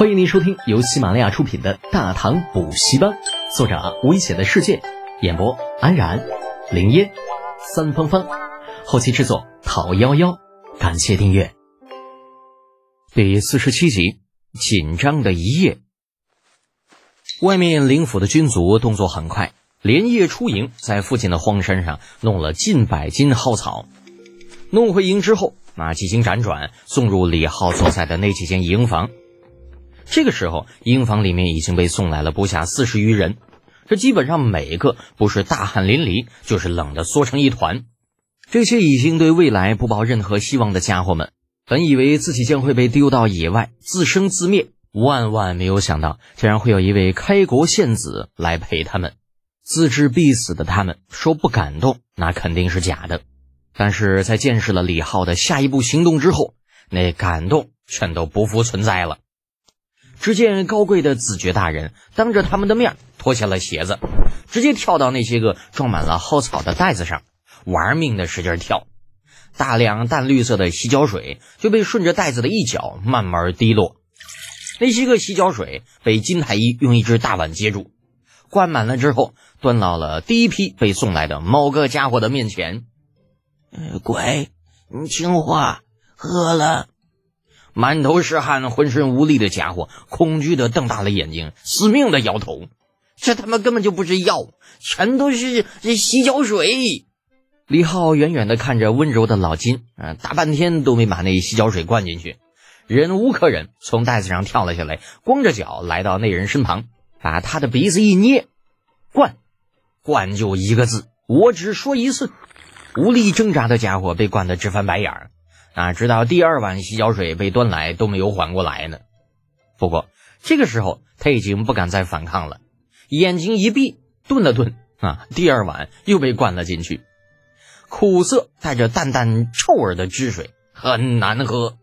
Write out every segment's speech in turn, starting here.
欢迎您收听由喜马拉雅出品的《大唐补习班》，作者危险的世界，演播安然、林烟、三芳芳，后期制作陶幺幺。感谢订阅。第四十七集，紧张的一夜。外面灵府的军卒动作很快，连夜出营，在附近的荒山上弄了近百斤蒿草。弄回营之后，那几经辗转，送入李浩所在的那几间营房。这个时候，营房里面已经被送来了不下四十余人，这基本上每个不是大汗淋漓，就是冷得缩成一团。这些已经对未来不抱任何希望的家伙们，本以为自己将会被丢到野外自生自灭，万万没有想到，竟然会有一位开国献子来陪他们。自知必死的他们说不感动，那肯定是假的。但是在见识了李浩的下一步行动之后，那感动全都不复存在了。只见高贵的子爵大人当着他们的面脱下了鞋子，直接跳到那些个装满了蒿草的袋子上，玩命的使劲跳。大量淡绿色的洗脚水就被顺着袋子的一角慢慢滴落。那些个洗脚水被金太医用一只大碗接住，灌满了之后，端到了第一批被送来的某个家伙的面前。乖，你听话，喝了。满头是汗、浑身无力的家伙，恐惧的瞪大了眼睛，死命的摇头。这他妈根本就不是药，全都是这洗脚水。李浩远远的看着温柔的老金，啊，大半天都没把那洗脚水灌进去。忍无可忍，从袋子上跳了下来，光着脚来到那人身旁，把他的鼻子一捏，灌，灌就一个字，我只说一次。无力挣扎的家伙被灌得直翻白眼儿。啊！直到第二碗洗脚水被端来，都没有缓过来呢。不过这个时候他已经不敢再反抗了，眼睛一闭，顿了顿，啊，第二碗又被灌了进去。苦涩带着淡淡臭味的汁水很难喝，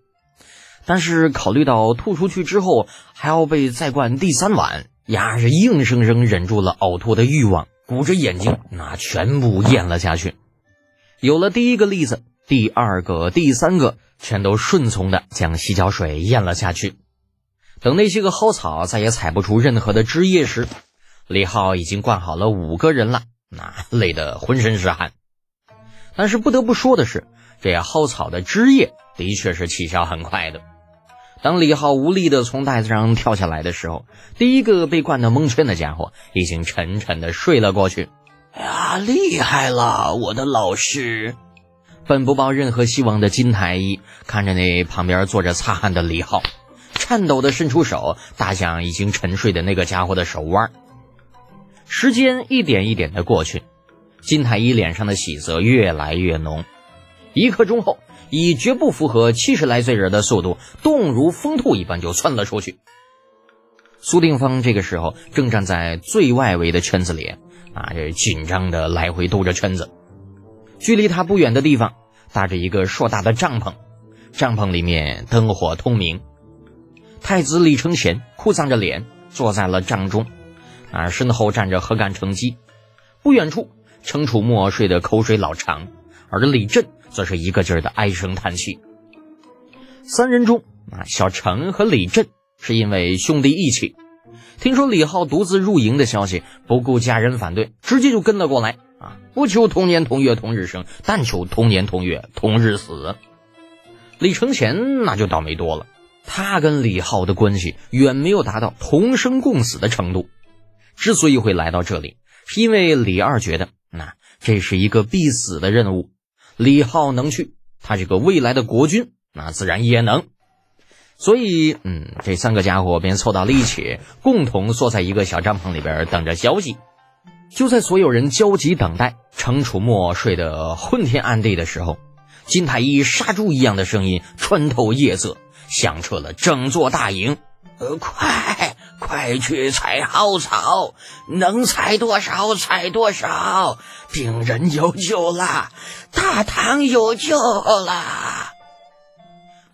但是考虑到吐出去之后还要被再灌第三碗，牙是硬生生忍住了呕吐的欲望，鼓着眼睛，那全部咽了下去。有了第一个例子。第二个、第三个全都顺从的将洗脚水咽了下去。等那些个蒿草再也采不出任何的汁液时，李浩已经灌好了五个人了，那累得浑身是汗。但是不得不说的是，这蒿草的汁液的确是起效很快的。当李浩无力的从袋子上跳下来的时候，第一个被灌得蒙圈的家伙已经沉沉的睡了过去。哎呀，厉害了，我的老师！本不抱任何希望的金太医看着那旁边坐着擦汗的李浩，颤抖的伸出手搭向已经沉睡的那个家伙的手腕。时间一点一点的过去，金太医脸上的喜色越来越浓。一刻钟后，以绝不符合七十来岁人的速度，动如疯兔一般就窜了出去。苏定方这个时候正站在最外围的圈子里，啊，这紧张的来回兜着圈子。距离他不远的地方，搭着一个硕大的帐篷，帐篷里面灯火通明。太子李承乾哭丧着脸坐在了帐中，啊，身后站着何干成机。不远处，程楚墨睡得口水老长，而李振则是一个劲儿的唉声叹气。三人中，啊，小程和李振是因为兄弟义气，听说李浩独自入营的消息，不顾家人反对，直接就跟了过来。不求同年同月同日生，但求同年同月同日死。李承乾那就倒霉多了，他跟李浩的关系远没有达到同生共死的程度。之所以会来到这里，是因为李二觉得，那这是一个必死的任务。李浩能去，他这个未来的国君，那自然也能。所以，嗯，这三个家伙便凑到了一起，共同缩在一个小帐篷里边等着消息。就在所有人焦急等待程楚墨睡得昏天暗地的时候，金太医杀猪一样的声音穿透夜色，响彻了整座大营。呃，快快去采蒿草，能采多少采多少，病人有救了，大唐有救了。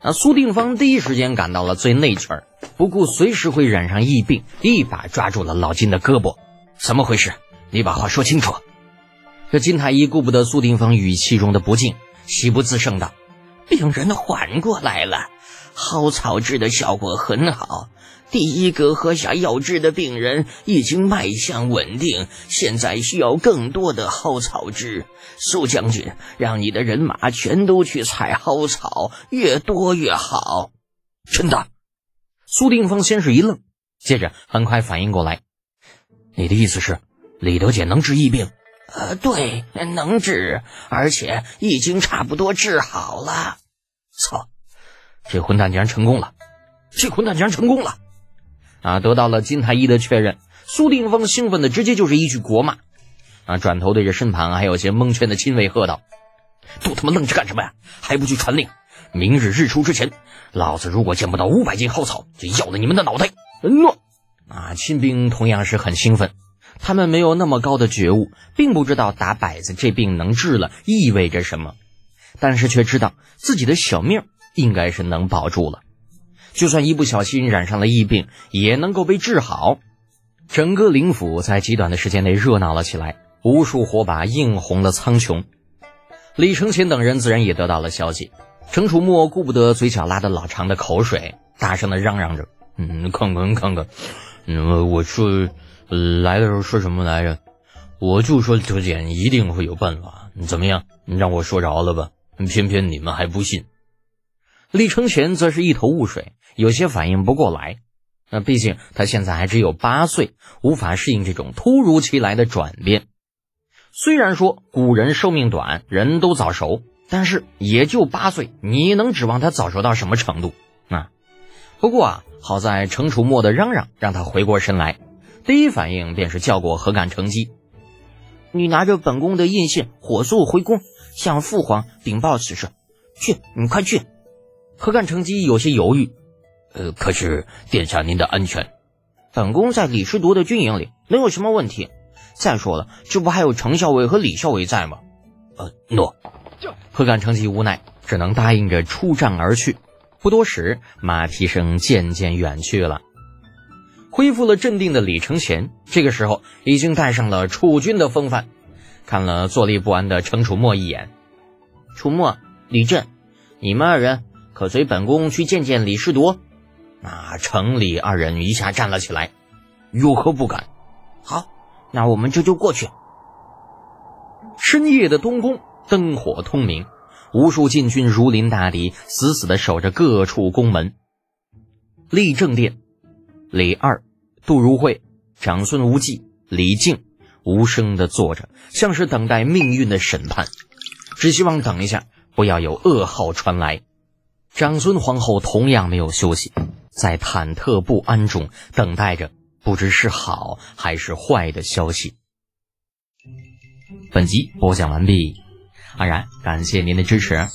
那苏定方第一时间赶到了最内圈，不顾随时会染上疫病，一把抓住了老金的胳膊。怎么回事？你把话说清楚。这金太医顾不得苏定方语气中的不敬，喜不自胜道：“病人缓过来了，蒿草治的效果很好。第一个喝下药汁的病人已经脉象稳定，现在需要更多的蒿草汁。苏将军，让你的人马全都去采蒿草，越多越好。真的？苏定峰先是一愣，接着很快反应过来：“你的意思是，李德姐能治疫病？”“呃，对，能治，而且已经差不多治好了。”“操，这混蛋竟然成功了！这混蛋竟然成功了！”啊！得到了金太医的确认，苏定方兴奋的直接就是一句国骂，啊！转头对着身旁还有些蒙圈的亲卫喝道：“都他妈愣着干什么呀？还不去传令！明日日出之前，老子如果见不到五百斤蒿草，就要了你们的脑袋！”诺！啊！亲兵同样是很兴奋，他们没有那么高的觉悟，并不知道打摆子这病能治了意味着什么，但是却知道自己的小命应该是能保住了。就算一不小心染上了疫病，也能够被治好。整个灵府在极短的时间内热闹了起来，无数火把映红了苍穹。李承乾等人自然也得到了消息。程楚墨顾不得嘴角拉的老长的口水，大声的嚷嚷着：“嗯，看看看看，嗯，我说来的时候说什么来着？我就说德简一定会有办法。怎么样？你让我说着了吧？偏偏你们还不信。”李承前则是一头雾水。有些反应不过来，那毕竟他现在还只有八岁，无法适应这种突如其来的转变。虽然说古人寿命短，人都早熟，但是也就八岁，你能指望他早熟到什么程度？啊！不过啊，好在程楚墨的嚷嚷让他回过神来，第一反应便是叫过何干成机：“你拿着本宫的印信，火速回宫，向父皇禀报此事。去，你快去！”何干成机有些犹豫。呃，可是殿下您的安全，本宫在李师铎的军营里能有什么问题。再说了，这不还有程校尉和李校尉在吗？呃，诺。何干成机无奈，只能答应着出战而去。不多时，马蹄声渐渐远去了。恢复了镇定的李承乾，这个时候已经带上了楚军的风范，看了坐立不安的程楚墨一眼。楚墨、李振，你们二人可随本宫去见见李世铎？那程李二人一下站了起来，有何不敢？好，那我们这就过去。深夜的东宫，灯火通明，无数禁军如临大敌，死死的守着各处宫门。立正殿，李二、杜如晦、长孙无忌、李靖无声的坐着，像是等待命运的审判，只希望等一下，不要有噩耗传来。长孙皇后同样没有休息。在忐忑不安中等待着，不知是好还是坏的消息。本集播讲完毕，安然感谢您的支持。